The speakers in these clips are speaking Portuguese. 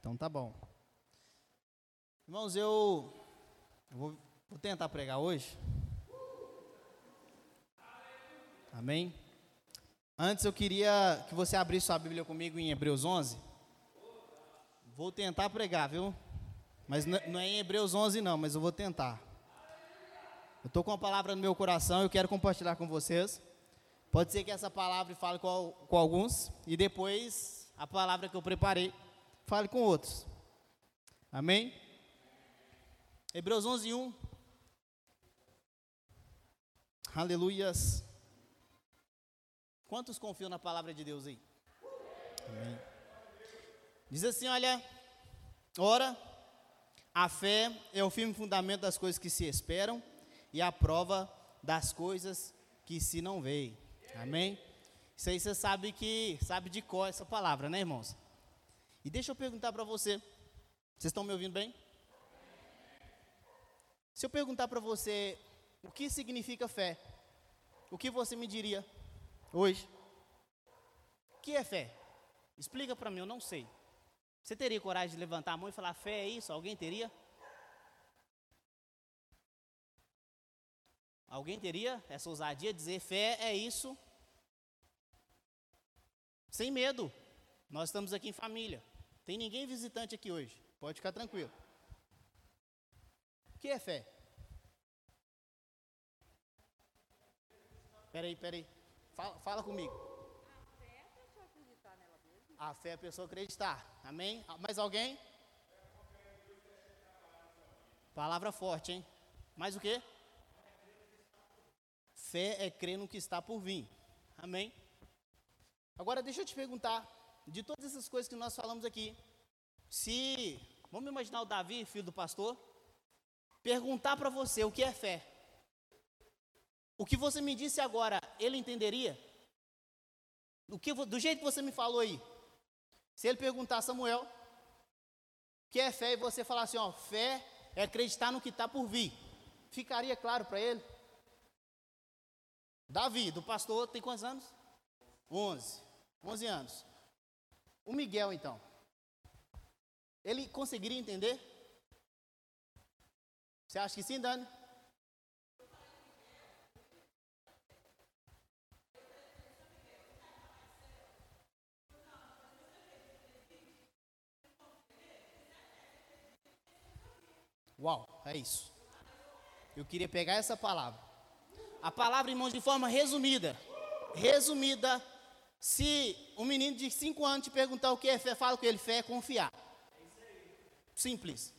Então tá bom. Irmãos, eu vou, vou tentar pregar hoje. Amém? Antes eu queria que você abrisse sua Bíblia comigo em Hebreus 11. Vou tentar pregar, viu? Mas não é em Hebreus 11 não, mas eu vou tentar. Eu estou com uma palavra no meu coração, eu quero compartilhar com vocês. Pode ser que essa palavra fale com, com alguns e depois a palavra que eu preparei fale com outros. Amém? Hebreus 11, 1. Aleluias. Quantos confiam na palavra de Deus aí? Amém. Diz assim: olha, ora, a fé é o firme fundamento das coisas que se esperam e a prova das coisas que se não veem. Amém? Isso aí você sabe que sabe de cor essa palavra, né, irmãos? E deixa eu perguntar para você. Vocês estão me ouvindo bem? Se eu perguntar para você o que significa fé, o que você me diria hoje? O que é fé? Explica para mim, eu não sei. Você teria coragem de levantar a mão e falar fé é isso? Alguém teria? Alguém teria essa ousadia de dizer fé é isso? Sem medo. Nós estamos aqui em família. Tem ninguém visitante aqui hoje. Pode ficar tranquilo. O que é fé? Peraí, peraí. Fala, fala comigo. A fé é a pessoa acreditar. Amém? Mais alguém? Palavra forte, hein? Mais o quê? Fé é crer no que está por vir. Amém? Agora deixa eu te perguntar, de todas essas coisas que nós falamos aqui, se, vamos imaginar o Davi, filho do pastor, perguntar para você o que é fé. O que você me disse agora, ele entenderia? Do, que, do jeito que você me falou aí. Se ele perguntar, Samuel, o que é fé? E você falar assim, ó, fé é acreditar no que está por vir. Ficaria claro para ele? Davi, do pastor, tem quantos anos? 11. 11 anos. O Miguel, então. Ele conseguiria entender? Você acha que sim, Dani? Uau, é isso. Eu queria pegar essa palavra a palavra, irmãos, de forma resumida. Resumida, se um menino de 5 anos te perguntar o que é fé, fala com ele, fé é confiar. Simples.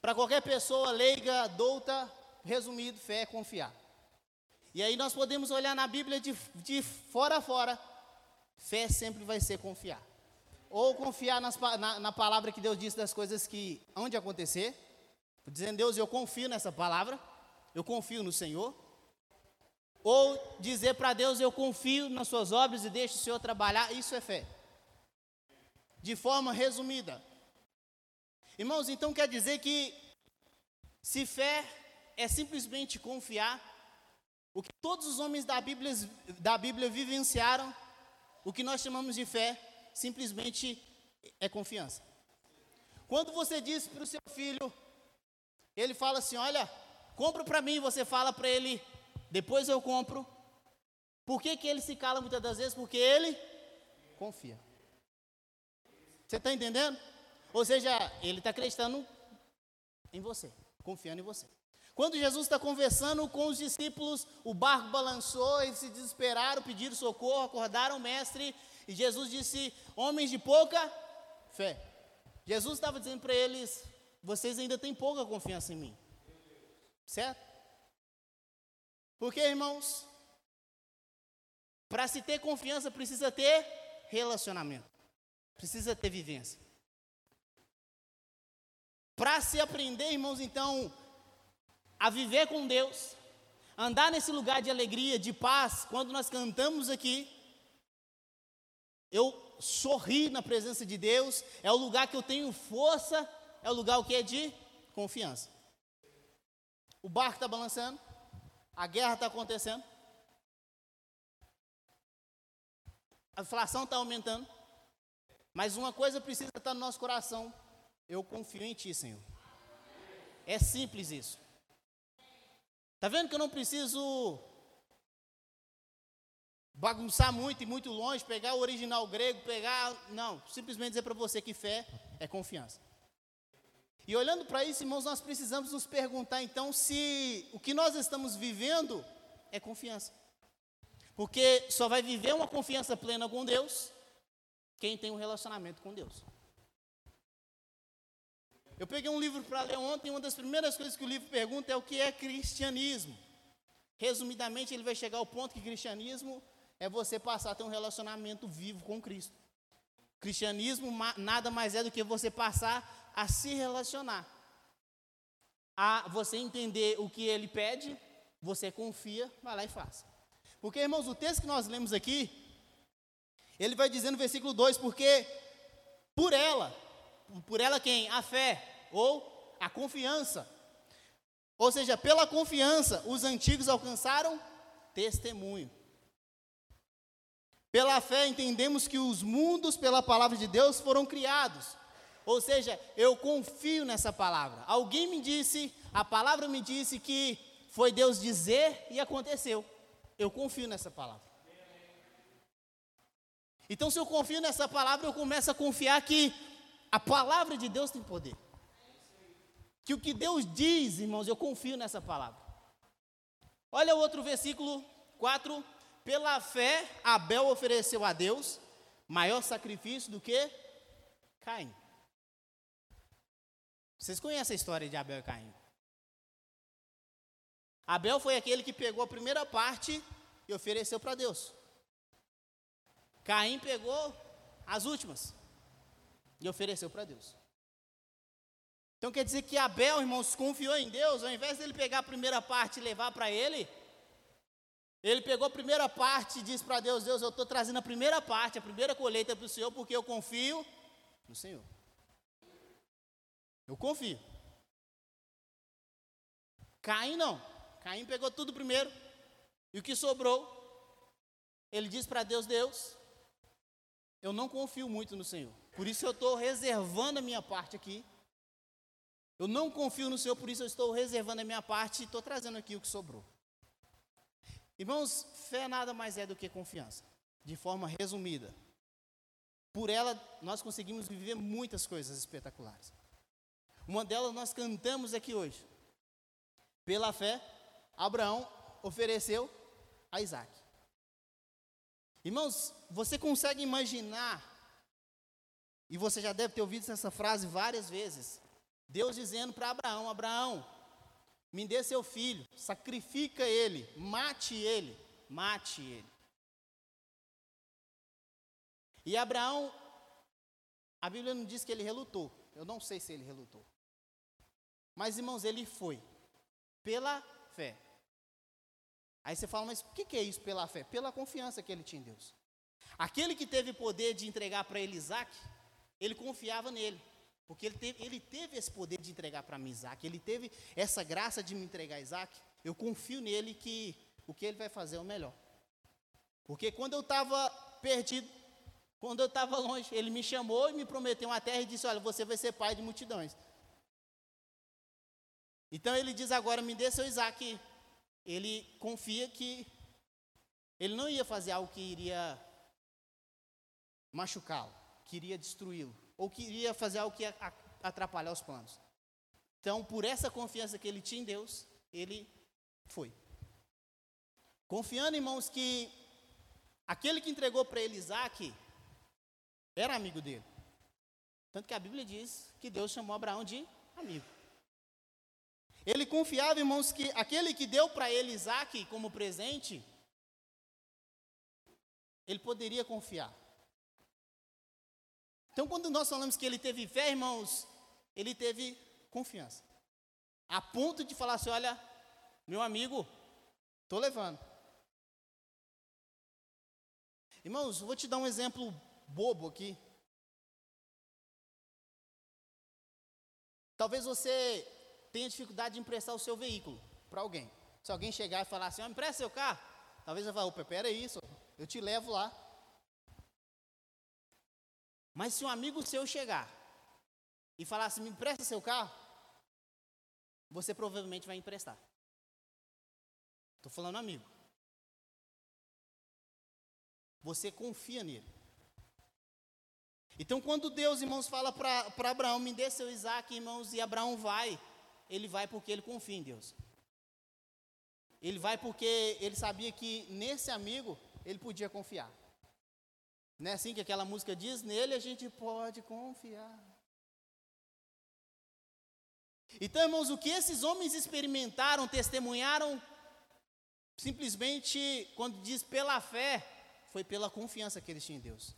Para qualquer pessoa leiga, douta, resumido, fé é confiar. E aí nós podemos olhar na Bíblia de, de fora a fora, fé sempre vai ser confiar. Ou confiar nas, na, na palavra que Deus disse das coisas que hão de acontecer, dizendo, Deus, eu confio nessa palavra, eu confio no Senhor. Ou dizer para Deus, eu confio nas suas obras e deixo o Senhor trabalhar, isso é fé. De forma resumida. Irmãos, então quer dizer que se fé é simplesmente confiar, o que todos os homens da Bíblia, da Bíblia vivenciaram, o que nós chamamos de fé, simplesmente é confiança. Quando você diz para o seu filho, ele fala assim: Olha, compra para mim, você fala para ele, depois eu compro. Por que, que ele se cala muitas das vezes? Porque ele confia. Você está entendendo? Ou seja, ele está acreditando em você, confiando em você. Quando Jesus está conversando com os discípulos, o barco balançou, eles se desesperaram, pediram socorro, acordaram o mestre, e Jesus disse: Homens de pouca fé. Jesus estava dizendo para eles: Vocês ainda têm pouca confiança em mim. Certo? Porque, irmãos, para se ter confiança precisa ter relacionamento, precisa ter vivência. Para se aprender, irmãos, então, a viver com Deus, andar nesse lugar de alegria, de paz, quando nós cantamos aqui, eu sorri na presença de Deus, é o lugar que eu tenho força, é o lugar que é de confiança. O barco está balançando, a guerra está acontecendo. A inflação está aumentando. Mas uma coisa precisa estar no nosso coração: Eu confio em Ti, Senhor. É simples isso. Tá vendo que eu não preciso bagunçar muito e muito longe, pegar o original grego, pegar. Não, simplesmente dizer para você que fé é confiança. E olhando para isso, irmãos, nós precisamos nos perguntar então se o que nós estamos vivendo é confiança. Porque só vai viver uma confiança plena com Deus quem tem um relacionamento com Deus. Eu peguei um livro para ler ontem, e uma das primeiras coisas que o livro pergunta é o que é cristianismo. Resumidamente, ele vai chegar ao ponto que cristianismo é você passar a ter um relacionamento vivo com Cristo. Cristianismo nada mais é do que você passar a se relacionar, a você entender o que ele pede, você confia, vai lá e faça. Porque, irmãos, o texto que nós lemos aqui, ele vai dizer no versículo 2: porque por ela, por ela quem? A fé ou a confiança. Ou seja, pela confiança, os antigos alcançaram testemunho. Pela fé entendemos que os mundos, pela palavra de Deus, foram criados. Ou seja, eu confio nessa palavra. Alguém me disse, a palavra me disse que foi Deus dizer e aconteceu. Eu confio nessa palavra. Então, se eu confio nessa palavra, eu começo a confiar que a palavra de Deus tem poder. Que o que Deus diz, irmãos, eu confio nessa palavra. Olha o outro versículo 4 pela fé, Abel ofereceu a Deus maior sacrifício do que Caim. Vocês conhecem a história de Abel e Caim? Abel foi aquele que pegou a primeira parte e ofereceu para Deus. Caim pegou as últimas e ofereceu para Deus. Então quer dizer que Abel, irmãos, confiou em Deus, ao invés dele pegar a primeira parte e levar para ele, ele pegou a primeira parte e disse para Deus: Deus, eu estou trazendo a primeira parte, a primeira colheita para o Senhor, porque eu confio no Senhor. Eu confio. Caim não. Caim pegou tudo primeiro. E o que sobrou, ele disse para Deus: Deus, eu não confio muito no Senhor. Por isso eu estou reservando a minha parte aqui. Eu não confio no Senhor, por isso eu estou reservando a minha parte e estou trazendo aqui o que sobrou. Irmãos, fé nada mais é do que confiança, de forma resumida. Por ela, nós conseguimos viver muitas coisas espetaculares. Uma delas nós cantamos aqui hoje. Pela fé, Abraão ofereceu a Isaac. Irmãos, você consegue imaginar, e você já deve ter ouvido essa frase várias vezes, Deus dizendo para Abraão: Abraão, me dê seu filho, sacrifica ele, mate ele, mate ele. E Abraão, a Bíblia não diz que ele relutou. Eu não sei se ele relutou. Mas, irmãos, ele foi. Pela fé. Aí você fala, mas o que, é isso pela fé? Pela confiança que ele tinha em Deus. Aquele que teve poder de entregar para ele Isaac, ele confiava nele. Porque ele teve, ele teve esse poder de entregar para mim Isaac, ele teve essa graça de me entregar Isaac. Eu confio nele que o que ele vai fazer é o melhor. Porque quando eu estava perdido, quando eu estava longe, ele me chamou e me prometeu uma terra e disse: Olha, você vai ser pai de multidões. Então ele diz agora: Me dê seu Isaac. Ele confia que ele não ia fazer algo que iria machucá-lo, que iria destruí-lo ou queria fazer algo que ia atrapalhar os planos. Então, por essa confiança que ele tinha em Deus, ele foi. Confiando, irmãos, que aquele que entregou para ele Isaac era amigo dele. Tanto que a Bíblia diz que Deus chamou Abraão de amigo. Ele confiava, irmãos, que aquele que deu para ele Isaac como presente, ele poderia confiar. Então, quando nós falamos que ele teve fé, irmãos, ele teve confiança. A ponto de falar assim: olha, meu amigo, estou levando. Irmãos, vou te dar um exemplo bobo aqui. Talvez você tenha dificuldade de emprestar o seu veículo para alguém. Se alguém chegar e falar assim, oh, empresta seu carro, talvez você fale, opa, peraí, isso, eu te levo lá. Mas se um amigo seu chegar e falar assim: me empresta seu carro, você provavelmente vai emprestar. Estou falando amigo. Você confia nele. Então, quando Deus, irmãos, fala para Abraão: me dê seu Isaac, irmãos, e Abraão vai, ele vai porque ele confia em Deus. Ele vai porque ele sabia que nesse amigo ele podia confiar. Não é assim que aquela música diz? Nele a gente pode confiar. Então, irmãos, o que esses homens experimentaram, testemunharam, simplesmente, quando diz pela fé, foi pela confiança que eles tinham em Deus.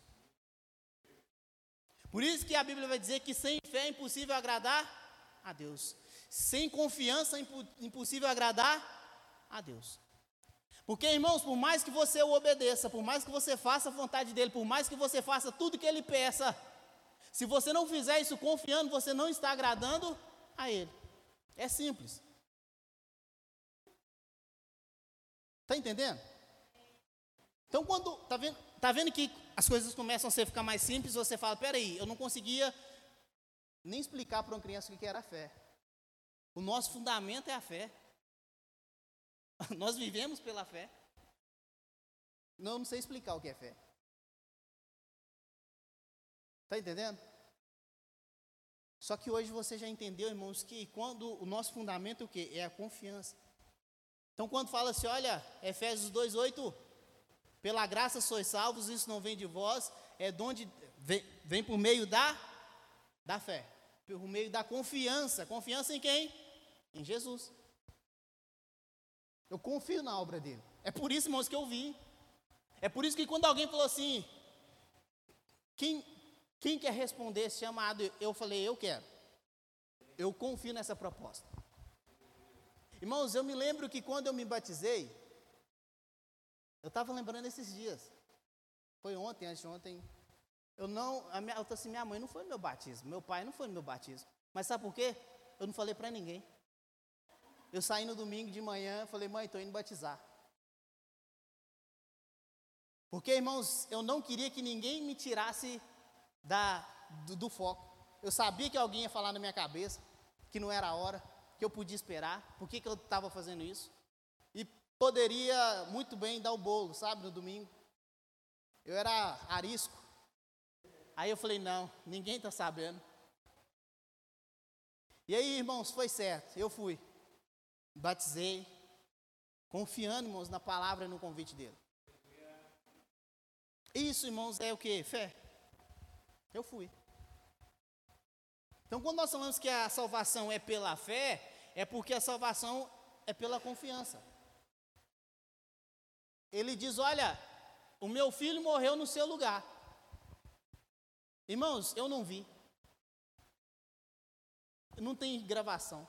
Por isso que a Bíblia vai dizer que sem fé é impossível agradar a Deus. Sem confiança é impossível agradar a Deus. Porque, irmãos, por mais que você o obedeça, por mais que você faça a vontade dele, por mais que você faça tudo que ele peça, se você não fizer isso confiando, você não está agradando a ele. É simples. Está entendendo? Então, quando está vendo, tá vendo que as coisas começam a ficar mais simples, você fala: peraí, eu não conseguia nem explicar para uma criança o que era fé. Nosso fundamento é a fé. Nós vivemos pela fé. Não, não sei explicar o que é fé. Está entendendo? Só que hoje você já entendeu, irmãos, que quando o nosso fundamento é o que? É a confiança. Então quando fala assim, olha, Efésios 2,8, pela graça sois salvos, isso não vem de vós, é de onde vem, vem por meio da, da fé, por meio da confiança. Confiança em quem? Em Jesus. Eu confio na obra dele. É por isso, irmãos, que eu vi. É por isso que quando alguém falou assim, quem, quem quer responder esse chamado? Eu falei, eu quero. Eu confio nessa proposta. Irmãos, eu me lembro que quando eu me batizei, eu estava lembrando esses dias. Foi ontem, antes de ontem. Eu não, a minha, eu assim, minha mãe não foi no meu batismo, meu pai não foi no meu batismo. Mas sabe por quê? Eu não falei para ninguém. Eu saí no domingo de manhã, falei, mãe, estou indo batizar. Porque, irmãos, eu não queria que ninguém me tirasse da, do, do foco. Eu sabia que alguém ia falar na minha cabeça, que não era a hora, que eu podia esperar, por que, que eu estava fazendo isso. E poderia muito bem dar o bolo, sabe, no domingo. Eu era arisco. Aí eu falei, não, ninguém está sabendo. E aí, irmãos, foi certo, eu fui batizei, confiando, irmãos, na palavra e no convite dele. Isso, irmãos, é o que? Fé. Eu fui. Então, quando nós falamos que a salvação é pela fé, é porque a salvação é pela confiança. Ele diz: Olha, o meu filho morreu no seu lugar. Irmãos, eu não vi. Não tem gravação.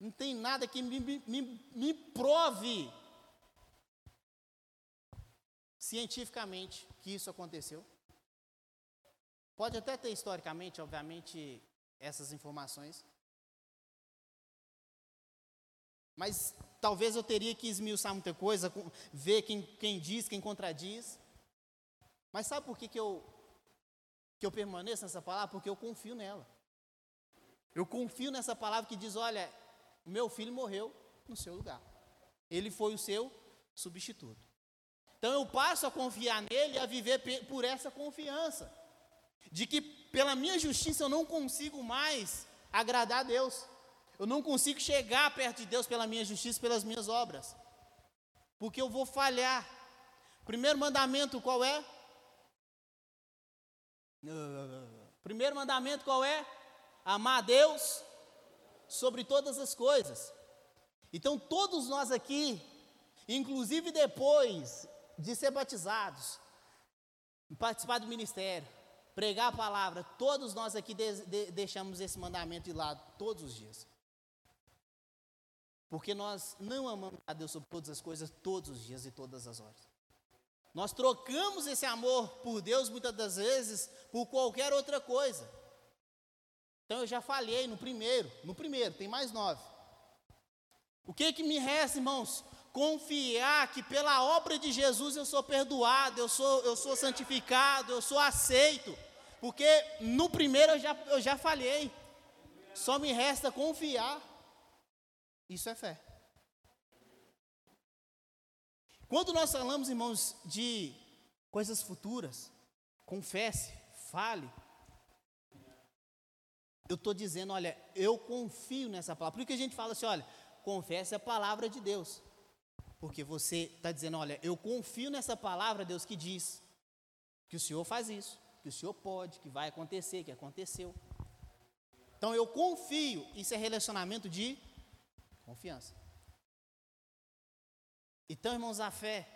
Não tem nada que me, me, me prove cientificamente que isso aconteceu. Pode até ter historicamente, obviamente, essas informações. Mas talvez eu teria que esmiuçar muita coisa, ver quem, quem diz, quem contradiz. Mas sabe por que, que, eu, que eu permaneço nessa palavra? Porque eu confio nela. Eu confio nessa palavra que diz: olha, meu filho morreu no seu lugar. Ele foi o seu substituto. Então eu passo a confiar nele a viver por essa confiança. De que pela minha justiça eu não consigo mais agradar a Deus. Eu não consigo chegar perto de Deus pela minha justiça, pelas minhas obras. Porque eu vou falhar. Primeiro mandamento qual é? Primeiro mandamento qual é? Amar a Deus sobre todas as coisas. Então, todos nós aqui, inclusive depois de ser batizados, participar do ministério, pregar a palavra, todos nós aqui de, de, deixamos esse mandamento de lado todos os dias. Porque nós não amamos a Deus sobre todas as coisas, todos os dias e todas as horas. Nós trocamos esse amor por Deus muitas das vezes por qualquer outra coisa. Então eu já falhei no primeiro, no primeiro, tem mais nove. O que que me resta, irmãos? Confiar que pela obra de Jesus eu sou perdoado, eu sou, eu sou santificado, eu sou aceito. Porque no primeiro eu já, eu já falhei. Só me resta confiar. Isso é fé. Quando nós falamos, irmãos, de coisas futuras, confesse, fale. Eu estou dizendo, olha, eu confio nessa palavra. Por que a gente fala assim, olha, confesse a palavra de Deus. Porque você está dizendo, olha, eu confio nessa palavra, Deus, que diz que o Senhor faz isso, que o Senhor pode, que vai acontecer, que aconteceu. Então eu confio, isso é relacionamento de confiança. Então, irmãos, a fé,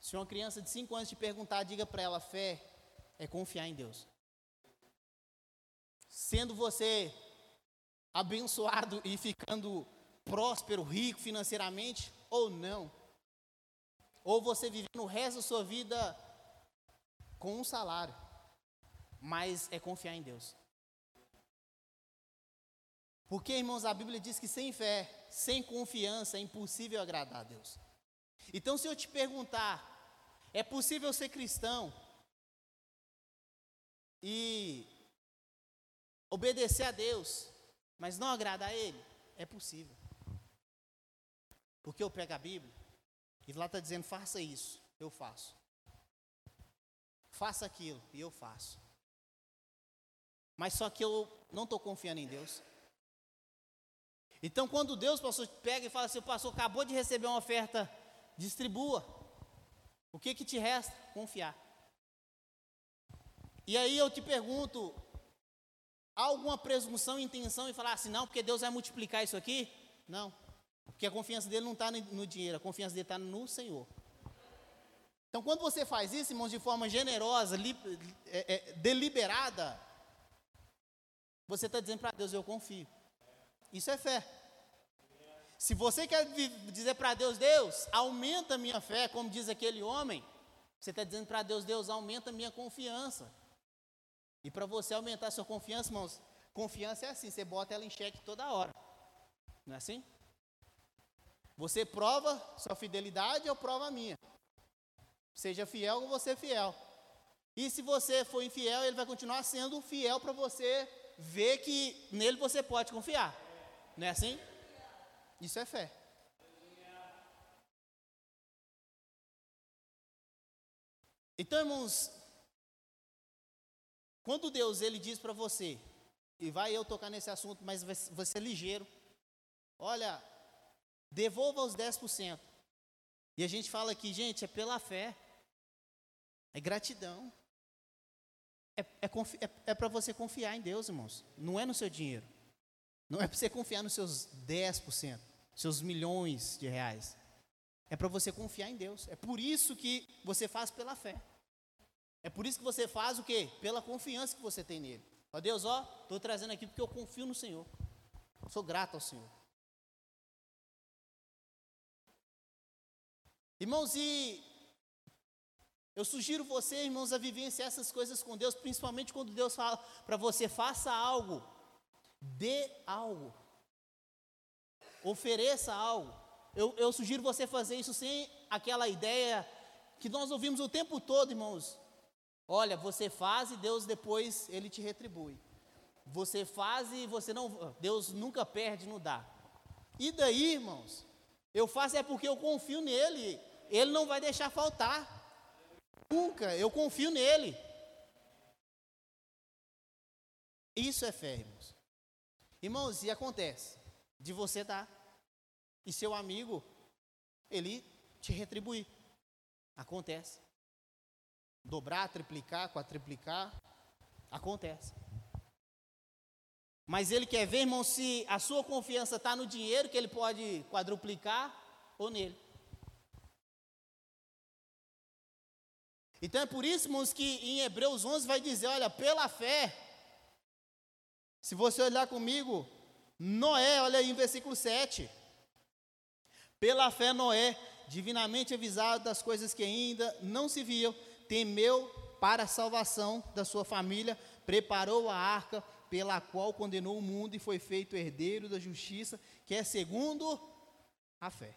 se uma criança de 5 anos te perguntar, diga para ela: fé é confiar em Deus. Sendo você abençoado e ficando próspero, rico financeiramente, ou não. Ou você vivendo o resto da sua vida com um salário, mas é confiar em Deus. Porque, irmãos, a Bíblia diz que sem fé, sem confiança, é impossível agradar a Deus. Então, se eu te perguntar, é possível ser cristão e obedecer a Deus, mas não agradar a Ele? É possível. Porque eu pego a Bíblia e lá está dizendo: faça isso, eu faço. Faça aquilo e eu faço. Mas só que eu não estou confiando em Deus. Então, quando Deus, pastor, pega e fala assim: o pastor acabou de receber uma oferta, distribua. O que, que te resta? Confiar. E aí eu te pergunto: alguma presunção, intenção em falar assim, não, porque Deus vai multiplicar isso aqui? Não. Porque a confiança dele não está no dinheiro, a confiança dele está no Senhor. Então, quando você faz isso, irmãos, de forma generosa, li, é, é, deliberada, você está dizendo para Deus: Eu confio. Isso é fé. Se você quer dizer para Deus, Deus, aumenta a minha fé, como diz aquele homem, você está dizendo para Deus, Deus, aumenta a minha confiança. E para você aumentar a sua confiança, irmãos, confiança é assim, você bota ela em xeque toda hora. Não é assim? Você prova sua fidelidade, eu provo a minha. Seja fiel ou você fiel. E se você for infiel, ele vai continuar sendo fiel para você ver que nele você pode confiar. Não é assim? Isso é fé. Então, irmãos, quando Deus ele diz para você, e vai eu tocar nesse assunto, mas vai ser ligeiro. Olha, devolva os 10%. E a gente fala aqui, gente, é pela fé. É gratidão. É, é, é, é para você confiar em Deus, irmãos. Não é no seu dinheiro. Não é para você confiar nos seus 10%, seus milhões de reais. É para você confiar em Deus. É por isso que você faz pela fé. É por isso que você faz o quê? Pela confiança que você tem nele. Ó Deus, ó, estou trazendo aqui porque eu confio no Senhor. Sou grato ao Senhor. Irmãos, e eu sugiro você, irmãos, a vivenciar essas coisas com Deus, principalmente quando Deus fala para você, faça algo, dê algo, ofereça algo. Eu, eu sugiro você fazer isso sem aquela ideia que nós ouvimos o tempo todo, irmãos. Olha, você faz e Deus depois ele te retribui. Você faz e você não, Deus nunca perde, não dá. E daí, irmãos? Eu faço é porque eu confio nele. Ele não vai deixar faltar. Nunca, eu confio nele. Isso é fé, irmãos. Irmãos, e acontece de você dar e seu amigo ele te retribuir. Acontece. Dobrar, triplicar, quadriplicar, acontece. Mas ele quer ver, irmão, se a sua confiança está no dinheiro que ele pode quadruplicar ou nele. Então é por isso, irmãos, que em Hebreus 11 vai dizer: olha, pela fé. Se você olhar comigo, Noé, olha aí em versículo 7. Pela fé, Noé, divinamente avisado das coisas que ainda não se viam, temeu para a salvação da sua família, preparou a arca pela qual condenou o mundo e foi feito herdeiro da justiça, que é segundo a fé.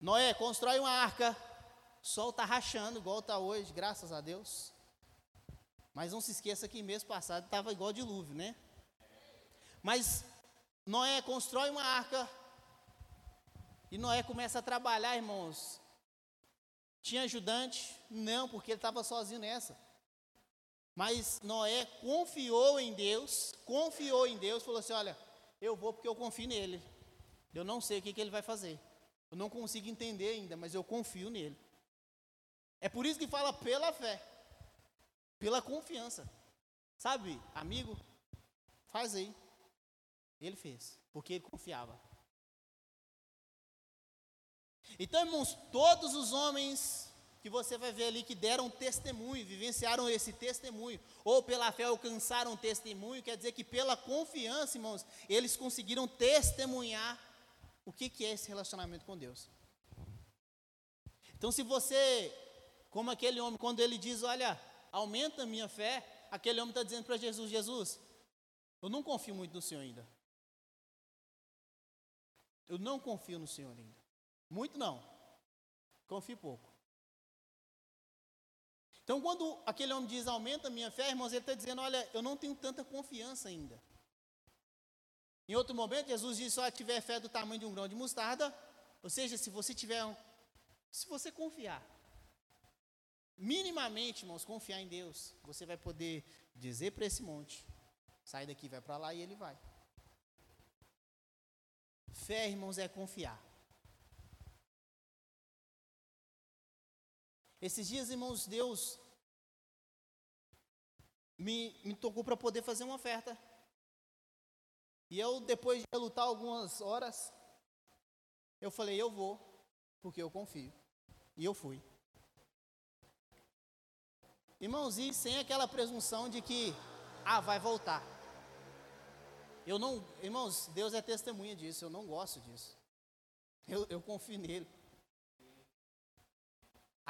Noé constrói uma arca, O sol está rachando igual está hoje, graças a Deus. Mas não se esqueça que mês passado estava igual dilúvio, né? Mas Noé constrói uma arca. E Noé começa a trabalhar, irmãos. Tinha ajudante? Não, porque ele estava sozinho nessa. Mas Noé confiou em Deus, confiou em Deus, falou assim: Olha, eu vou porque eu confio nele. Eu não sei o que, que ele vai fazer. Eu não consigo entender ainda, mas eu confio nele. É por isso que fala pela fé, pela confiança. Sabe, amigo, faz aí. Ele fez, porque ele confiava. Então, irmãos, todos os homens que você vai ver ali que deram testemunho, vivenciaram esse testemunho, ou pela fé alcançaram testemunho, quer dizer que pela confiança, irmãos, eles conseguiram testemunhar o que, que é esse relacionamento com Deus. Então, se você como aquele homem, quando ele diz: Olha, aumenta a minha fé, aquele homem está dizendo para Jesus: Jesus, eu não confio muito no Senhor ainda. Eu não confio no Senhor ainda. Muito não. Confio pouco. Então, quando aquele homem diz aumenta a minha fé, irmãos, ele está dizendo: Olha, eu não tenho tanta confiança ainda. Em outro momento, Jesus disse: Só tiver fé do tamanho de um grão de mostarda, ou seja, se você tiver um, se você confiar, minimamente, irmãos, confiar em Deus, você vai poder dizer para esse monte: sai daqui, vai para lá e ele vai. Fé, irmãos, é confiar. Esses dias, irmãos, Deus me, me tocou para poder fazer uma oferta. E eu, depois de lutar algumas horas, eu falei: eu vou, porque eu confio. E eu fui. Irmãos, e sem aquela presunção de que, ah, vai voltar. Eu não, irmãos, Deus é testemunha disso, eu não gosto disso. Eu, eu confio nele.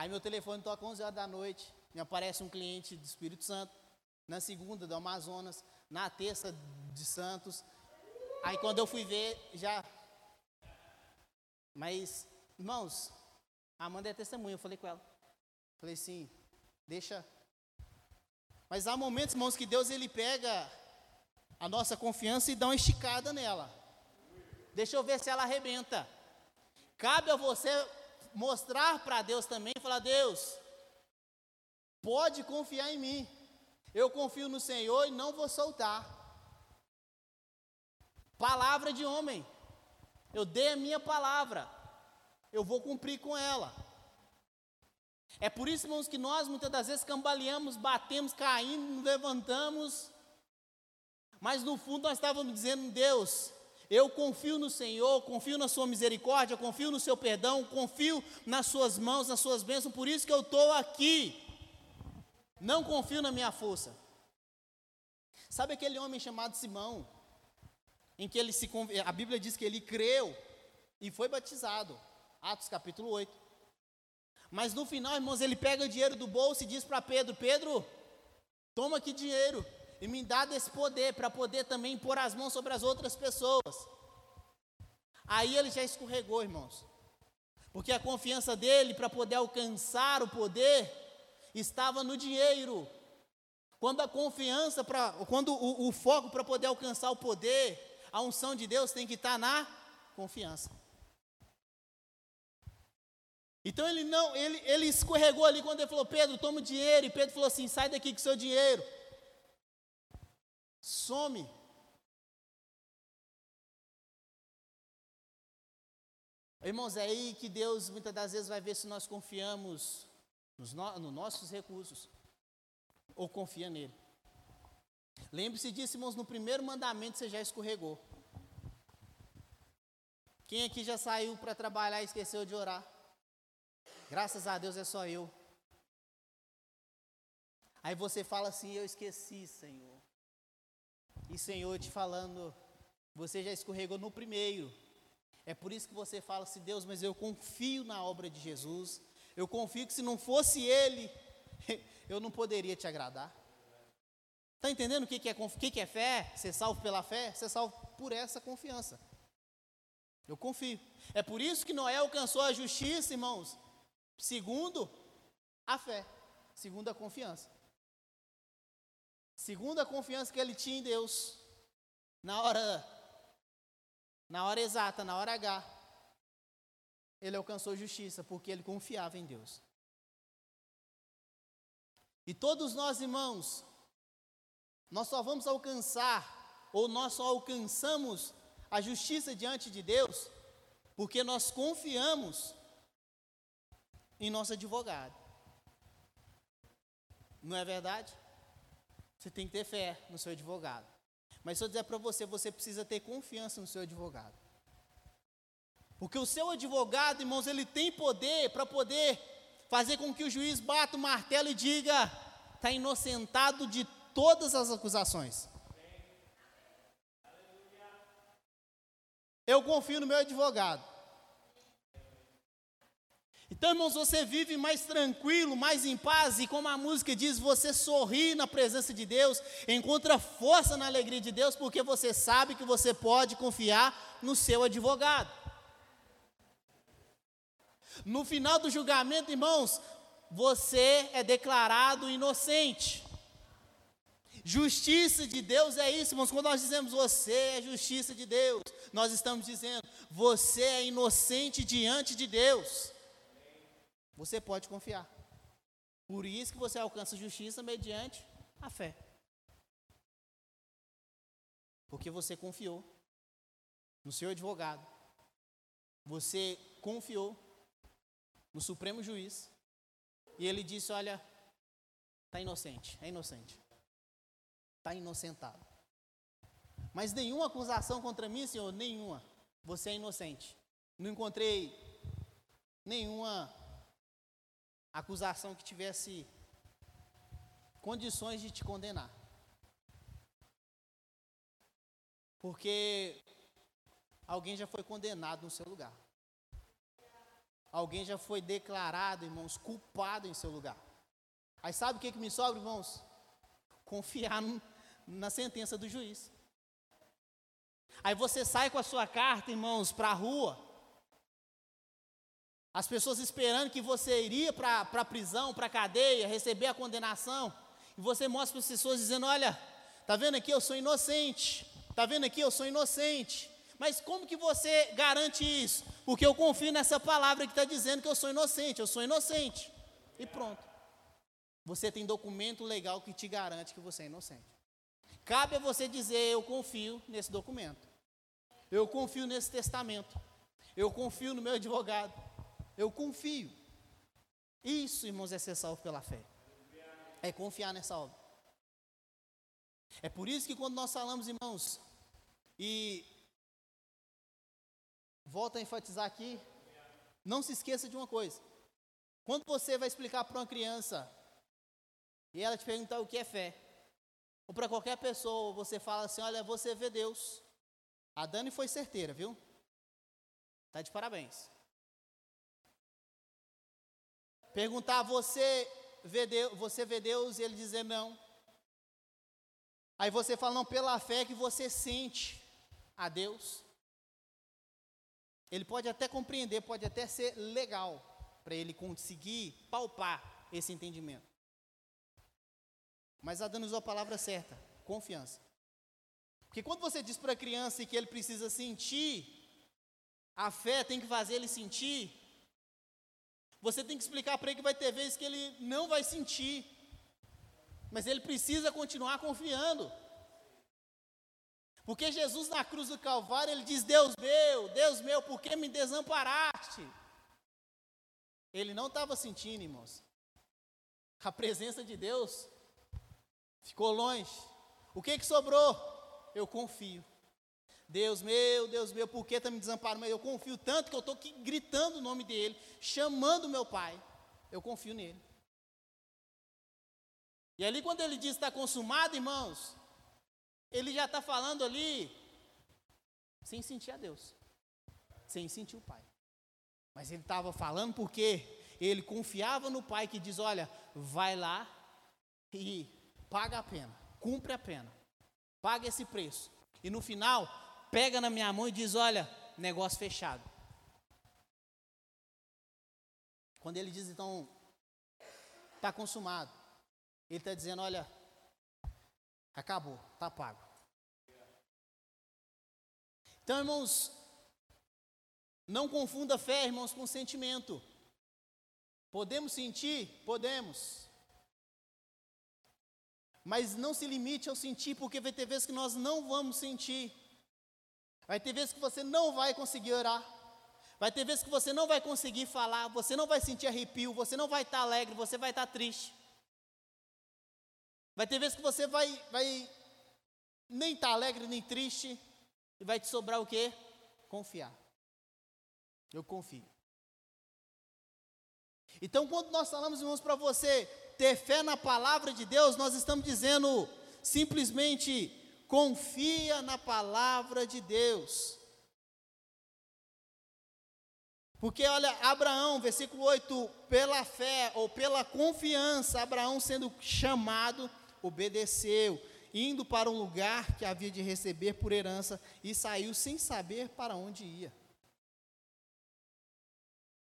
Aí meu telefone toca 11 horas da noite, me aparece um cliente do Espírito Santo, na segunda do Amazonas, na terça de Santos. Aí quando eu fui ver, já. Mas, irmãos, a Amanda é testemunha, eu falei com ela. Falei assim, deixa mas há momentos, irmãos, que Deus ele pega a nossa confiança e dá uma esticada nela. Deixa eu ver se ela arrebenta. Cabe a você mostrar para Deus também falar: Deus, pode confiar em mim. Eu confio no Senhor e não vou soltar. Palavra de homem. Eu dei a minha palavra. Eu vou cumprir com ela. É por isso, irmãos, que nós muitas das vezes cambaleamos, batemos, caímos, levantamos, mas no fundo nós estávamos dizendo: Deus, eu confio no Senhor, confio na Sua misericórdia, confio no Seu perdão, confio nas Suas mãos, nas Suas bênçãos, por isso que eu estou aqui. Não confio na minha força. Sabe aquele homem chamado Simão, em que ele se a Bíblia diz que ele creu e foi batizado. Atos capítulo 8. Mas no final, irmãos, ele pega o dinheiro do bolso e diz para Pedro: Pedro, toma aqui dinheiro e me dá desse poder para poder também pôr as mãos sobre as outras pessoas. Aí ele já escorregou, irmãos, porque a confiança dele para poder alcançar o poder estava no dinheiro. Quando a confiança para, quando o, o foco para poder alcançar o poder, a unção de Deus tem que estar na confiança. Então ele não, ele, ele escorregou ali quando ele falou, Pedro, toma o dinheiro. E Pedro falou assim: sai daqui com seu dinheiro. Some. Irmãos, é aí que Deus muitas das vezes vai ver se nós confiamos nos, no, nos nossos recursos ou confia nele. Lembre-se disso, irmãos, no primeiro mandamento você já escorregou. Quem aqui já saiu para trabalhar e esqueceu de orar? Graças a Deus é só eu. Aí você fala assim: Eu esqueci, Senhor. E Senhor te falando, você já escorregou no primeiro. É por isso que você fala assim: Deus, mas eu confio na obra de Jesus. Eu confio que se não fosse Ele, eu não poderia te agradar. Está entendendo o que, é, o que é fé? Ser salvo pela fé? Ser salvo por essa confiança. Eu confio. É por isso que Noé alcançou a justiça, irmãos Segundo, a fé. Segundo, a confiança. Segundo, a confiança que ele tinha em Deus. Na hora, na hora exata, na hora H, ele alcançou justiça, porque ele confiava em Deus. E todos nós, irmãos, nós só vamos alcançar, ou nós só alcançamos a justiça diante de Deus, porque nós confiamos em nosso advogado. Não é verdade? Você tem que ter fé no seu advogado. Mas se eu dizer para você, você precisa ter confiança no seu advogado. Porque o seu advogado, irmãos, ele tem poder para poder fazer com que o juiz bata o martelo e diga: está inocentado de todas as acusações. Eu confio no meu advogado. Então, irmãos, você vive mais tranquilo, mais em paz, e como a música diz, você sorri na presença de Deus, encontra força na alegria de Deus, porque você sabe que você pode confiar no seu advogado. No final do julgamento, irmãos, você é declarado inocente. Justiça de Deus é isso, irmãos. Quando nós dizemos você é justiça de Deus, nós estamos dizendo você é inocente diante de Deus. Você pode confiar. Por isso que você alcança justiça mediante a fé. Porque você confiou no seu advogado. Você confiou no Supremo Juiz. E ele disse: Olha, está inocente, é inocente. Está inocentado. Mas nenhuma acusação contra mim, senhor, nenhuma. Você é inocente. Não encontrei nenhuma acusação que tivesse condições de te condenar. Porque alguém já foi condenado no seu lugar. Alguém já foi declarado, irmãos, culpado em seu lugar. Aí sabe o que, que me sobra, irmãos? Confiar na sentença do juiz. Aí você sai com a sua carta, irmãos, para a rua. As pessoas esperando que você iria para a prisão, para a cadeia, receber a condenação. E você mostra para as pessoas dizendo: Olha, tá vendo aqui, eu sou inocente. Tá vendo aqui, eu sou inocente. Mas como que você garante isso? Porque eu confio nessa palavra que está dizendo que eu sou inocente, eu sou inocente. E pronto. Você tem documento legal que te garante que você é inocente. Cabe a você dizer: Eu confio nesse documento. Eu confio nesse testamento. Eu confio no meu advogado. Eu confio. Isso, irmãos, é ser salvo pela fé. É confiar nessa obra. É por isso que quando nós falamos, irmãos, e volto a enfatizar aqui, não se esqueça de uma coisa. Quando você vai explicar para uma criança e ela te perguntar o que é fé, ou para qualquer pessoa, você fala assim: Olha, você vê Deus. A Dani foi certeira, viu? Está de parabéns. Perguntar, você vê Deus, você vê Deus e ele dizer não. Aí você fala, não, pela fé que você sente a Deus. Ele pode até compreender, pode até ser legal para ele conseguir palpar esse entendimento. Mas Adão usou a palavra certa, confiança. Porque quando você diz para a criança que ele precisa sentir, a fé tem que fazer ele sentir, você tem que explicar para ele que vai ter vezes que ele não vai sentir, mas ele precisa continuar confiando. Porque Jesus na cruz do Calvário, ele diz: Deus meu, Deus meu, por que me desamparaste? Ele não estava sentindo, irmãos. A presença de Deus ficou longe. O que, que sobrou? Eu confio. Deus meu, Deus meu, por que está me desamparando? Eu confio tanto que eu estou aqui gritando o nome dele, chamando meu pai. Eu confio nele. E ali, quando ele diz está consumado, irmãos, ele já está falando ali sem sentir a Deus, sem sentir o Pai. Mas ele estava falando porque ele confiava no Pai que diz: Olha, vai lá e paga a pena, cumpre a pena, paga esse preço. E no final, pega na minha mão e diz: Olha, negócio fechado. Quando ele diz então, está consumado, ele está dizendo: olha, acabou, está pago. Então, irmãos, não confunda fé, irmãos, com sentimento. Podemos sentir? Podemos. Mas não se limite ao sentir, porque vai ter vezes que nós não vamos sentir. Vai ter vezes que você não vai conseguir orar. Vai ter vezes que você não vai conseguir falar, você não vai sentir arrepio, você não vai estar alegre, você vai estar triste. Vai ter vezes que você vai, vai nem estar alegre nem triste, e vai te sobrar o quê? Confiar. Eu confio. Então, quando nós falamos, irmãos, para você ter fé na palavra de Deus, nós estamos dizendo simplesmente confia na palavra de Deus. Porque olha, Abraão, versículo 8, pela fé ou pela confiança, Abraão sendo chamado, obedeceu, indo para um lugar que havia de receber por herança e saiu sem saber para onde ia.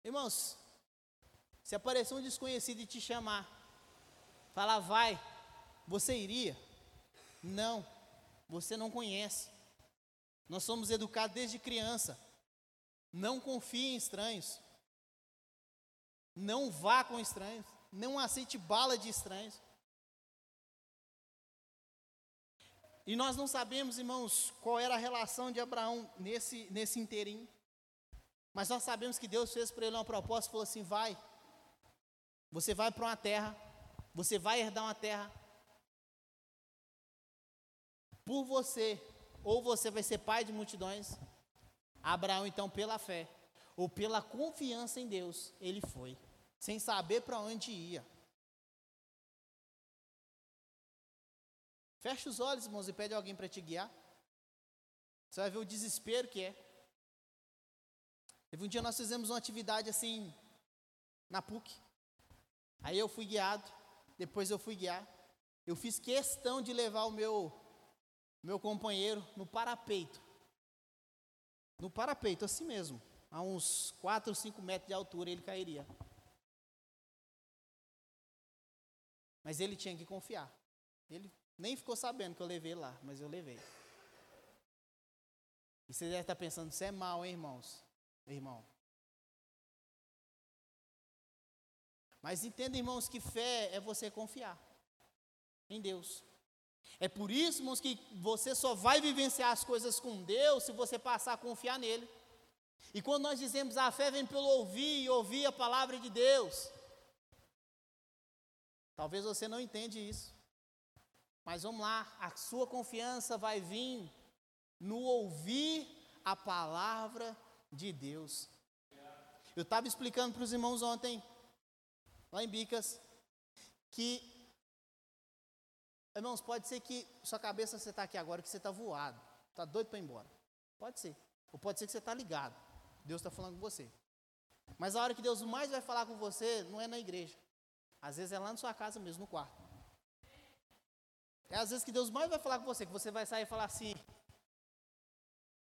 Irmãos, se aparecer um desconhecido e te chamar, falar vai, você iria? Não, você não conhece. Nós somos educados desde criança. Não confie em estranhos. Não vá com estranhos. Não aceite bala de estranhos. E nós não sabemos, irmãos, qual era a relação de Abraão nesse, nesse inteirinho. Mas nós sabemos que Deus fez para ele uma proposta e falou assim: vai, você vai para uma terra, você vai herdar uma terra. Por você, ou você vai ser pai de multidões. Abraão, então, pela fé, ou pela confiança em Deus, ele foi, sem saber para onde ia. Fecha os olhos, irmãos, e pede alguém para te guiar. Você vai ver o desespero que é. Teve um dia nós fizemos uma atividade assim, na PUC. Aí eu fui guiado, depois eu fui guiar. Eu fiz questão de levar o meu, meu companheiro no parapeito. No parapeito, assim mesmo. A uns 4 ou 5 metros de altura ele cairia. Mas ele tinha que confiar. Ele nem ficou sabendo que eu levei lá, mas eu levei. E você deve estar pensando, isso é mal, hein, irmãos? Irmão. Mas entenda, irmãos, que fé é você confiar em Deus. É por isso, irmãos, que você só vai vivenciar as coisas com Deus se você passar a confiar nele. E quando nós dizemos a fé vem pelo ouvir e ouvir a palavra de Deus, talvez você não entende isso. Mas vamos lá, a sua confiança vai vir no ouvir a palavra de Deus. Eu estava explicando para os irmãos ontem lá em Bicas, que, irmãos, pode ser que sua cabeça você está aqui agora, que você está voado, está doido para ir embora. Pode ser. Ou pode ser que você está ligado. Deus está falando com você. Mas a hora que Deus mais vai falar com você não é na igreja. Às vezes é lá na sua casa mesmo, no quarto. É às vezes que Deus mais vai falar com você, que você vai sair e falar assim.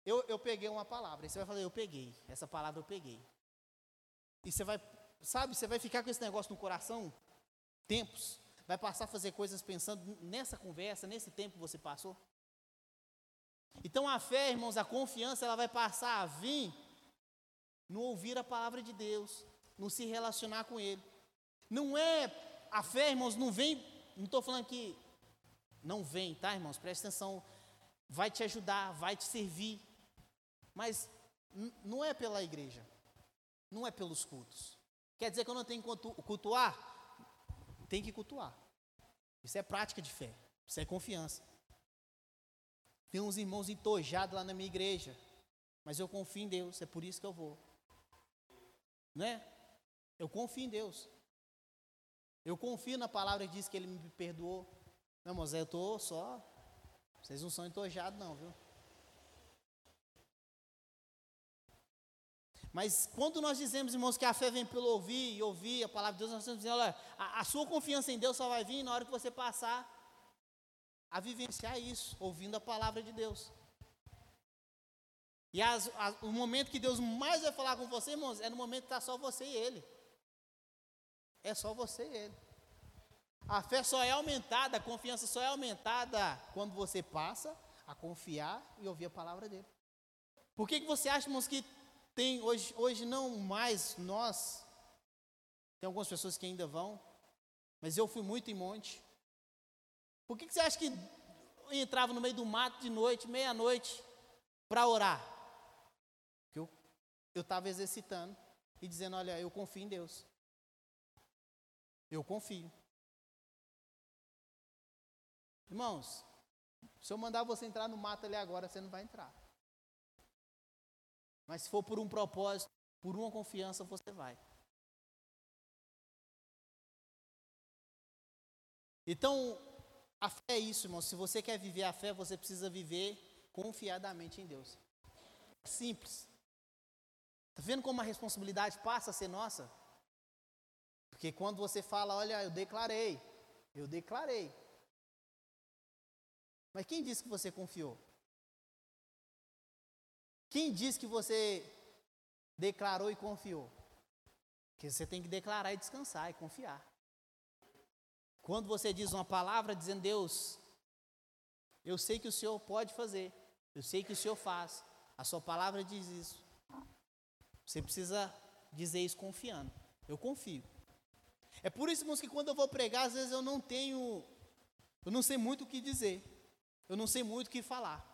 Eu, eu peguei uma palavra. E você vai falar, eu peguei. Essa palavra eu peguei. E você vai sabe, você vai ficar com esse negócio no coração tempos, vai passar a fazer coisas pensando nessa conversa, nesse tempo que você passou. Então a fé, irmãos, a confiança, ela vai passar a vir no ouvir a palavra de Deus, no se relacionar com Ele. Não é, a fé, irmãos, não vem, não estou falando que não vem, tá, irmãos? Presta atenção, vai te ajudar, vai te servir, mas não é pela igreja, não é pelos cultos. Quer dizer que eu não tenho que cultuar? Tem que cultuar. Isso é prática de fé. Isso é confiança. Tem uns irmãos entojados lá na minha igreja. Mas eu confio em Deus, é por isso que eu vou. Né? Eu confio em Deus. Eu confio na palavra que diz que Ele me perdoou. Não, mas eu estou só. Vocês não são entojados, não, viu? Mas quando nós dizemos, irmãos, que a fé vem pelo ouvir e ouvir a palavra de Deus, nós estamos dizendo, olha, a, a sua confiança em Deus só vai vir na hora que você passar a vivenciar isso, ouvindo a palavra de Deus. E as, as, o momento que Deus mais vai falar com você, irmãos, é no momento que está só você e Ele. É só você e ele. A fé só é aumentada, a confiança só é aumentada quando você passa a confiar e ouvir a palavra dele. Por que, que você acha, irmãos, que tem hoje, hoje não mais nós, tem algumas pessoas que ainda vão, mas eu fui muito em monte. Por que, que você acha que eu entrava no meio do mato de noite, meia-noite, para orar? Porque eu estava exercitando e dizendo: Olha, eu confio em Deus. Eu confio. Irmãos, se eu mandar você entrar no mato ali agora, você não vai entrar. Mas se for por um propósito, por uma confiança, você vai. Então, a fé é isso, irmão. Se você quer viver a fé, você precisa viver confiadamente em Deus. Simples. Está vendo como a responsabilidade passa a ser nossa? Porque quando você fala, olha, eu declarei, eu declarei. Mas quem disse que você confiou? Quem disse que você declarou e confiou? Porque você tem que declarar e descansar e confiar. Quando você diz uma palavra dizendo, Deus, eu sei que o Senhor pode fazer, eu sei que o Senhor faz, a sua palavra diz isso. Você precisa dizer isso confiando. Eu confio. É por isso, irmãos, que quando eu vou pregar, às vezes eu não tenho, eu não sei muito o que dizer, eu não sei muito o que falar.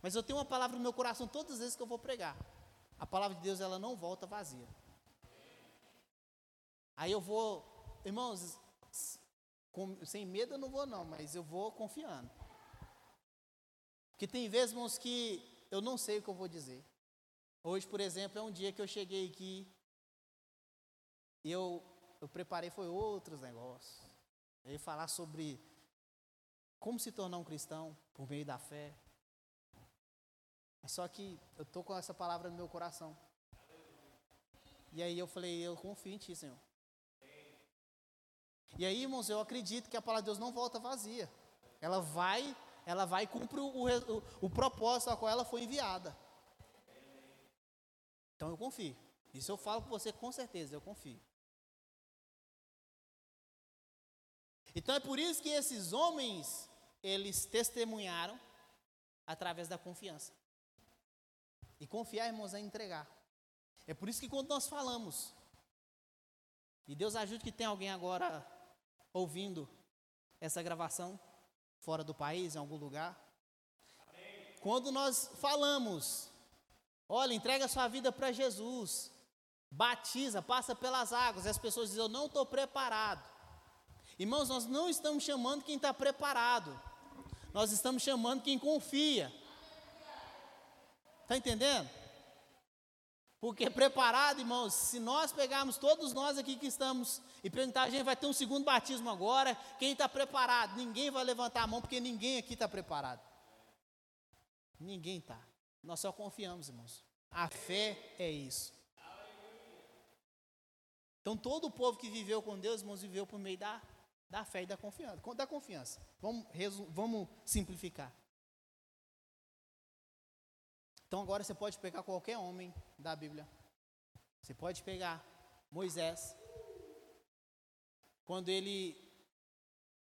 Mas eu tenho uma palavra no meu coração todas as vezes que eu vou pregar. A palavra de Deus, ela não volta vazia. Aí eu vou, irmãos, com, sem medo eu não vou não, mas eu vou confiando. Porque tem vezes, irmãos, que eu não sei o que eu vou dizer. Hoje, por exemplo, é um dia que eu cheguei aqui e eu, eu preparei foi outros negócios. Eu ia falar sobre como se tornar um cristão por meio da fé. Só que eu estou com essa palavra no meu coração. E aí eu falei, eu confio em Ti, Senhor. E aí, irmãos, eu acredito que a palavra de Deus não volta vazia. Ela vai, ela vai cumprir o, o, o propósito a qual ela foi enviada. Então eu confio. Isso eu falo com você com certeza, eu confio. Então é por isso que esses homens, eles testemunharam através da confiança. E confiar, irmãos, é entregar. É por isso que quando nós falamos, e Deus ajude que tem alguém agora ouvindo essa gravação fora do país, em algum lugar. Quando nós falamos, olha, entrega sua vida para Jesus, batiza, passa pelas águas, e as pessoas dizem, eu não estou preparado. Irmãos, nós não estamos chamando quem está preparado, nós estamos chamando quem confia. Está entendendo? Porque preparado, irmãos, se nós pegarmos todos nós aqui que estamos e perguntar, a gente vai ter um segundo batismo agora, quem está preparado? Ninguém vai levantar a mão porque ninguém aqui está preparado. Ninguém está. Nós só confiamos, irmãos. A fé é isso. Então todo o povo que viveu com Deus, irmãos, viveu por meio da, da fé e da confiança. Da confiança. Vamos, vamos simplificar. Então agora você pode pegar qualquer homem da Bíblia. Você pode pegar Moisés. Quando ele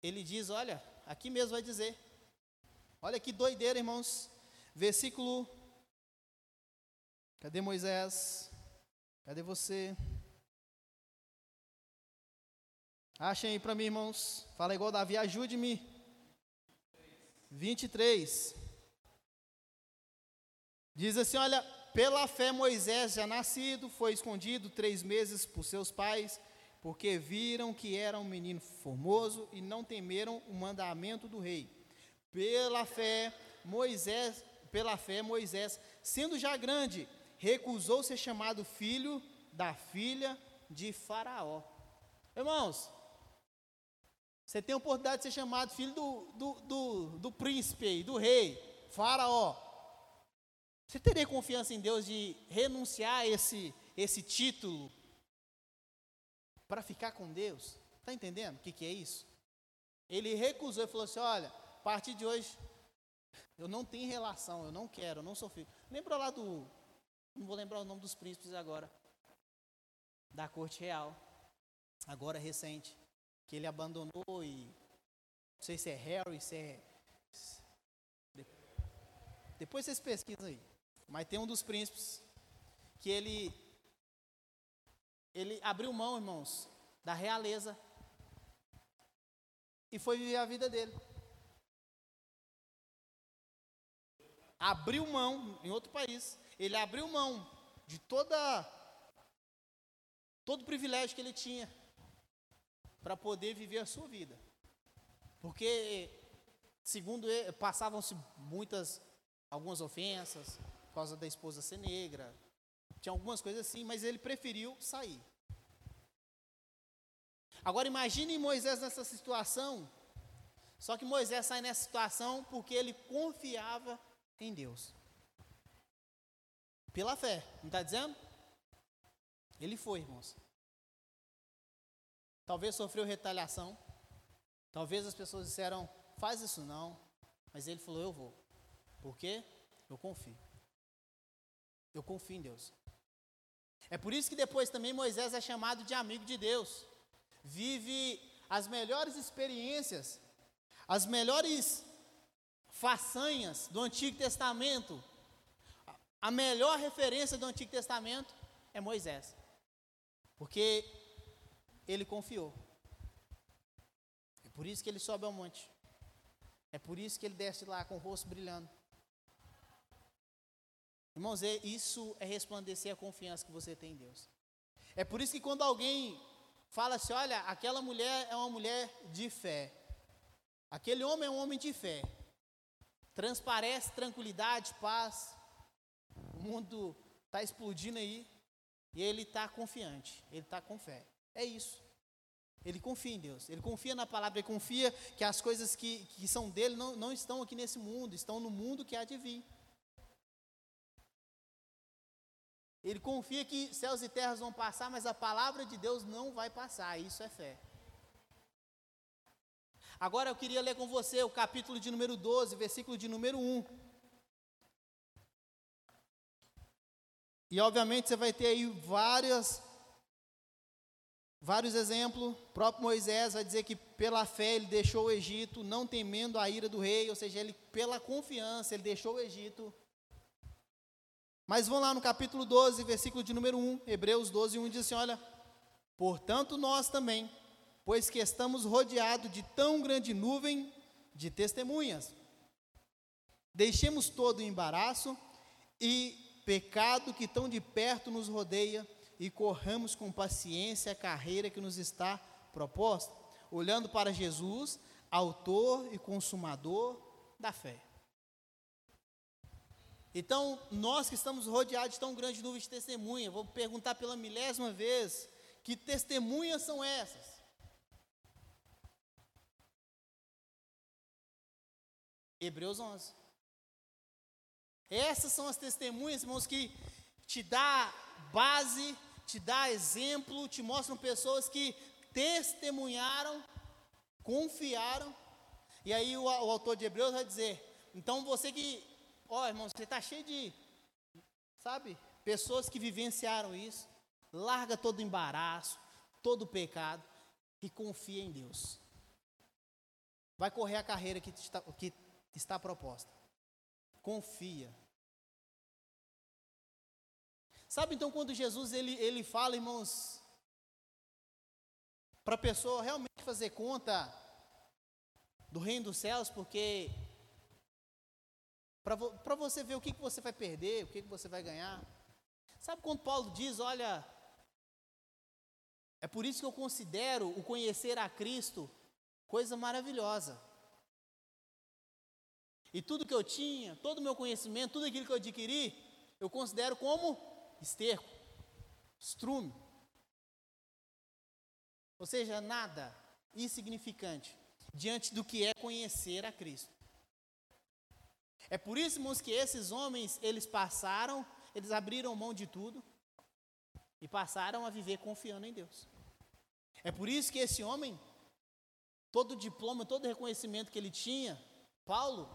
ele diz, olha, aqui mesmo vai dizer. Olha que doideira, irmãos. Versículo Cadê Moisés? Cadê você? Achem aí para mim, irmãos. Fala igual Davi, ajude-me. 23. Diz assim: Olha, pela fé Moisés, já nascido, foi escondido três meses por seus pais, porque viram que era um menino formoso e não temeram o mandamento do rei. Pela fé Moisés, pela fé Moisés, sendo já grande, recusou ser chamado filho da filha de Faraó. Irmãos, você tem a oportunidade de ser chamado filho do, do, do, do príncipe, do rei, Faraó. Você teria confiança em Deus de renunciar a esse, esse título para ficar com Deus? Está entendendo o que, que é isso? Ele recusou e falou assim: olha, a partir de hoje, eu não tenho relação, eu não quero, eu não sou filho. Lembra lá do. Não vou lembrar o nome dos príncipes agora. Da corte real. agora recente, que ele abandonou e não sei se é Harry, se é depois vocês pesquisam aí. Mas tem um dos príncipes que ele ele abriu mão, irmãos, da realeza e foi viver a vida dele. Abriu mão em outro país. Ele abriu mão de toda todo o privilégio que ele tinha para poder viver a sua vida. Porque segundo ele, passavam-se muitas algumas ofensas causa da esposa ser negra. Tinha algumas coisas assim, mas ele preferiu sair. Agora imagine Moisés nessa situação. Só que Moisés sai nessa situação porque ele confiava em Deus. Pela fé, não está dizendo? Ele foi, irmãos. Talvez sofreu retaliação. Talvez as pessoas disseram, faz isso não. Mas ele falou, eu vou. Por quê? Eu confio. Eu confio em Deus. É por isso que depois também Moisés é chamado de amigo de Deus. Vive as melhores experiências, as melhores façanhas do Antigo Testamento. A melhor referência do Antigo Testamento é Moisés. Porque ele confiou. É por isso que ele sobe ao monte. É por isso que ele desce lá com o rosto brilhando. Irmãos, é, isso é resplandecer a confiança que você tem em Deus. É por isso que quando alguém fala assim, olha, aquela mulher é uma mulher de fé. Aquele homem é um homem de fé. Transparece tranquilidade, paz. O mundo está explodindo aí. E ele está confiante, ele está com fé. É isso. Ele confia em Deus, ele confia na palavra, ele confia que as coisas que, que são dele não, não estão aqui nesse mundo, estão no mundo que há de vir. Ele confia que céus e terras vão passar, mas a palavra de Deus não vai passar. Isso é fé. Agora eu queria ler com você o capítulo de número 12, versículo de número 1. E obviamente você vai ter aí várias vários exemplos. O próprio Moisés vai dizer que pela fé ele deixou o Egito, não temendo a ira do rei, ou seja, ele pela confiança ele deixou o Egito mas vão lá no capítulo 12, versículo de número 1, Hebreus 12, 1 diz assim: Olha, portanto nós também, pois que estamos rodeados de tão grande nuvem de testemunhas, deixemos todo o embaraço e pecado que tão de perto nos rodeia e corramos com paciência a carreira que nos está proposta, olhando para Jesus, autor e consumador da fé. Então, nós que estamos rodeados de tão grande nuvem de testemunha, vou perguntar pela milésima vez: que testemunhas são essas? Hebreus 11. Essas são as testemunhas, irmãos, que te dá base, te dá exemplo, te mostram pessoas que testemunharam, confiaram. E aí o, o autor de Hebreus vai dizer: então você que Ó, oh, irmãos, você está cheio de, sabe, pessoas que vivenciaram isso. Larga todo embaraço, todo pecado e confia em Deus. Vai correr a carreira que está, que está proposta. Confia. Sabe então quando Jesus ele, ele fala, irmãos, para a pessoa realmente fazer conta do reino dos céus, porque para você ver o que, que você vai perder, o que, que você vai ganhar. Sabe quando Paulo diz: Olha, é por isso que eu considero o conhecer a Cristo coisa maravilhosa. E tudo que eu tinha, todo o meu conhecimento, tudo aquilo que eu adquiri, eu considero como esterco, estrume. Ou seja, nada insignificante diante do que é conhecer a Cristo. É por isso, irmãos, que esses homens, eles passaram, eles abriram mão de tudo e passaram a viver confiando em Deus. É por isso que esse homem, todo diploma, todo reconhecimento que ele tinha, Paulo,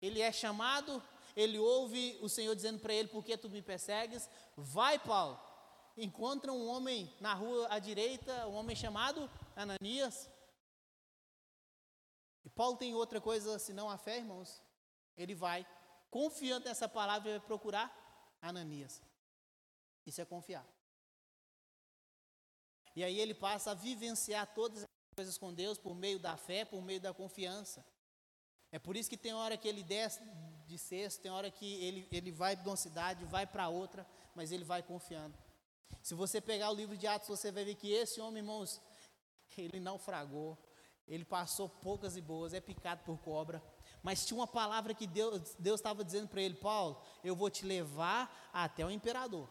ele é chamado, ele ouve o Senhor dizendo para ele: Por que tu me persegues? Vai, Paulo, encontra um homem na rua à direita, um homem chamado Ananias. E Paulo tem outra coisa senão a fé, irmãos. Ele vai, confiando nessa palavra, vai procurar Ananias. Isso é confiar. E aí ele passa a vivenciar todas as coisas com Deus por meio da fé, por meio da confiança. É por isso que tem hora que ele desce de cesto, tem hora que ele, ele vai de uma cidade, vai para outra, mas ele vai confiando. Se você pegar o livro de Atos, você vai ver que esse homem, irmãos, ele naufragou, ele passou poucas e boas, é picado por cobra, mas tinha uma palavra que Deus estava dizendo para ele: Paulo, eu vou te levar até o imperador.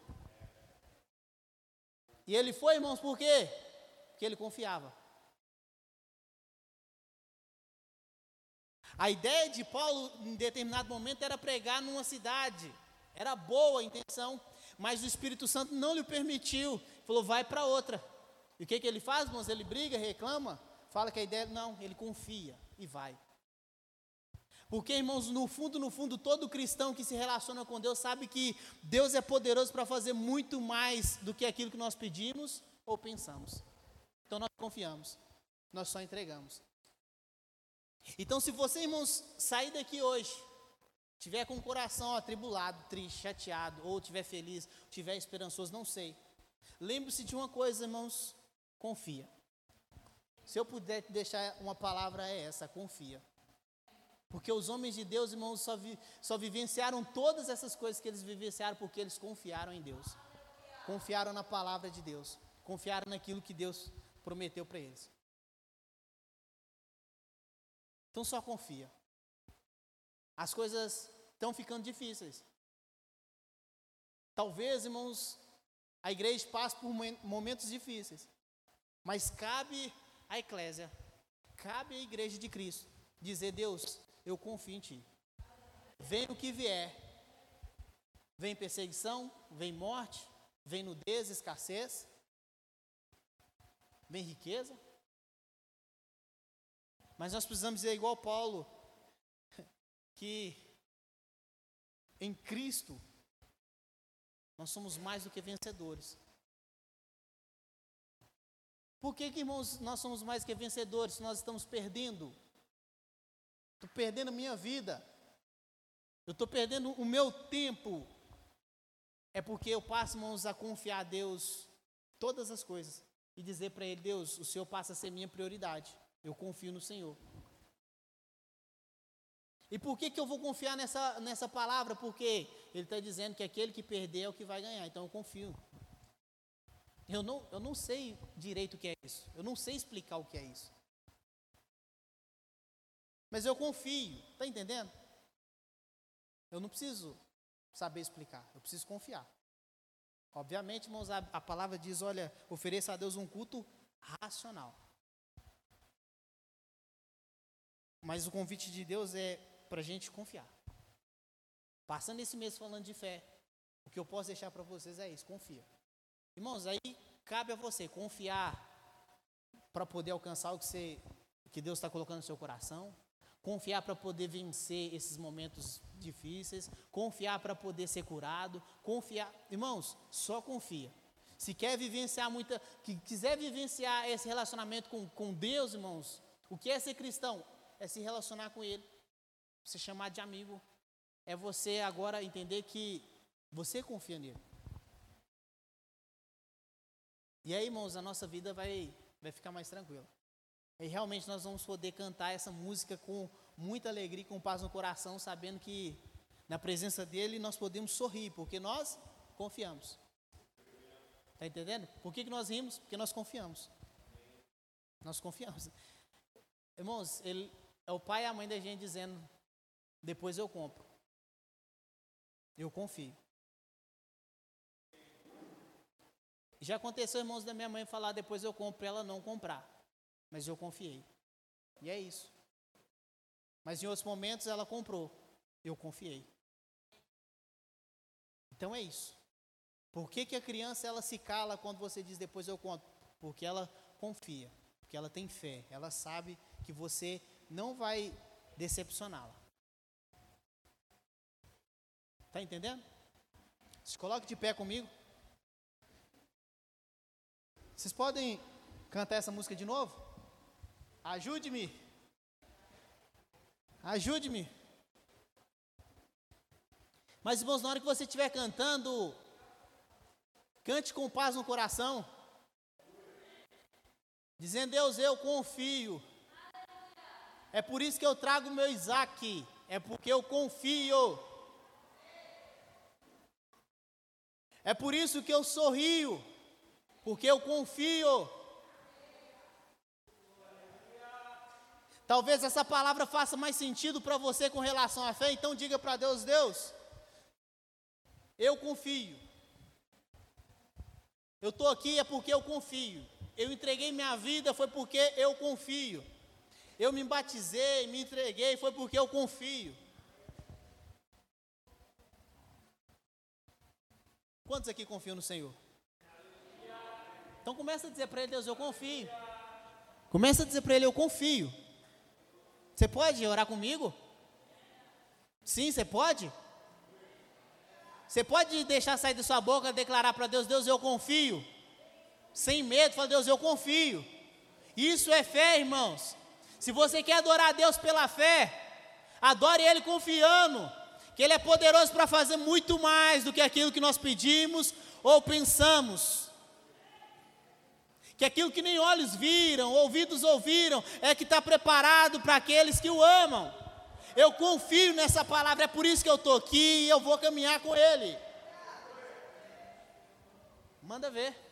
E ele foi, irmãos, por quê? Porque ele confiava. A ideia de Paulo, em determinado momento, era pregar numa cidade. Era boa a intenção, mas o Espírito Santo não lhe permitiu. Falou, vai para outra. E o que, que ele faz, irmãos? Ele briga, reclama, fala que a ideia. Não, ele confia e vai. Porque, irmãos, no fundo, no fundo, todo cristão que se relaciona com Deus sabe que Deus é poderoso para fazer muito mais do que aquilo que nós pedimos ou pensamos. Então nós confiamos, nós só entregamos. Então, se você, irmãos, sair daqui hoje, tiver com o coração atribulado, triste, chateado, ou tiver feliz, tiver esperançoso, não sei. Lembre-se de uma coisa, irmãos, confia. Se eu puder deixar uma palavra é essa, confia. Porque os homens de Deus, irmãos, só, vi, só vivenciaram todas essas coisas que eles vivenciaram porque eles confiaram em Deus. Confiaram na palavra de Deus. Confiaram naquilo que Deus prometeu para eles. Então só confia. As coisas estão ficando difíceis. Talvez, irmãos, a igreja passe por momentos difíceis. Mas cabe à eclésia, cabe à igreja de Cristo dizer: Deus, eu confio em Ti. Vem o que vier, vem perseguição, vem morte, vem nudez, escassez, vem riqueza. Mas nós precisamos dizer igual Paulo, que em Cristo nós somos mais do que vencedores. Por que, que, irmãos, nós somos mais que vencedores se nós estamos perdendo Estou perdendo a minha vida. Eu estou perdendo o meu tempo. É porque eu passo, irmãos, a confiar a Deus todas as coisas. E dizer para Ele, Deus, o Senhor passa a ser minha prioridade. Eu confio no Senhor. E por que, que eu vou confiar nessa, nessa palavra? Porque Ele está dizendo que aquele que perder é o que vai ganhar. Então eu confio. Eu não, eu não sei direito o que é isso. Eu não sei explicar o que é isso. Mas eu confio, está entendendo? Eu não preciso saber explicar, eu preciso confiar. Obviamente, irmãos, a, a palavra diz: olha, ofereça a Deus um culto racional. Mas o convite de Deus é para a gente confiar. Passando esse mês falando de fé, o que eu posso deixar para vocês é isso: confia. Irmãos, aí cabe a você confiar para poder alcançar o que, você, que Deus está colocando no seu coração, confiar para poder vencer esses momentos difíceis, confiar para poder ser curado, confiar. Irmãos, só confia. Se quer vivenciar muita, que quiser vivenciar esse relacionamento com, com Deus, irmãos, o que é ser cristão? É se relacionar com Ele, se chamar de amigo. É você agora entender que você confia nele. E aí, irmãos, a nossa vida vai, vai ficar mais tranquila. E realmente nós vamos poder cantar essa música com muita alegria com paz no coração, sabendo que na presença dele nós podemos sorrir, porque nós confiamos. Está entendendo? Por que, que nós rimos? Porque nós confiamos. Nós confiamos. Irmãos, ele, é o pai e a mãe da gente dizendo: depois eu compro. Eu confio. Já aconteceu, irmãos, da minha mãe falar: depois eu compro, ela não comprar mas eu confiei. E é isso. Mas em outros momentos ela comprou, eu confiei. Então é isso. Por que, que a criança ela se cala quando você diz depois eu conto? Porque ela confia, porque ela tem fé, ela sabe que você não vai decepcioná-la. Está entendendo? Se coloque de pé comigo. Vocês podem cantar essa música de novo? Ajude-me. Ajude-me. Mas, irmãos, na hora que você estiver cantando, cante com paz no coração, dizendo: Deus, eu confio. É por isso que eu trago meu Isaac, é porque eu confio. É por isso que eu sorrio, porque eu confio. Talvez essa palavra faça mais sentido para você com relação à fé, então diga para Deus: Deus, eu confio. Eu estou aqui é porque eu confio. Eu entreguei minha vida foi porque eu confio. Eu me batizei, me entreguei foi porque eu confio. Quantos aqui confiam no Senhor? Então começa a dizer para ele, Deus, eu confio. Começa a dizer para ele, eu confio. Você pode orar comigo? Sim, você pode? Você pode deixar sair da sua boca declarar para Deus, Deus, eu confio. Sem medo, fala, Deus, eu confio. Isso é fé, irmãos. Se você quer adorar a Deus pela fé, adore Ele confiando que Ele é poderoso para fazer muito mais do que aquilo que nós pedimos ou pensamos. Que aquilo que nem olhos viram, ouvidos ouviram, é que está preparado para aqueles que o amam. Eu confio nessa palavra, é por isso que eu estou aqui e eu vou caminhar com Ele. Manda ver.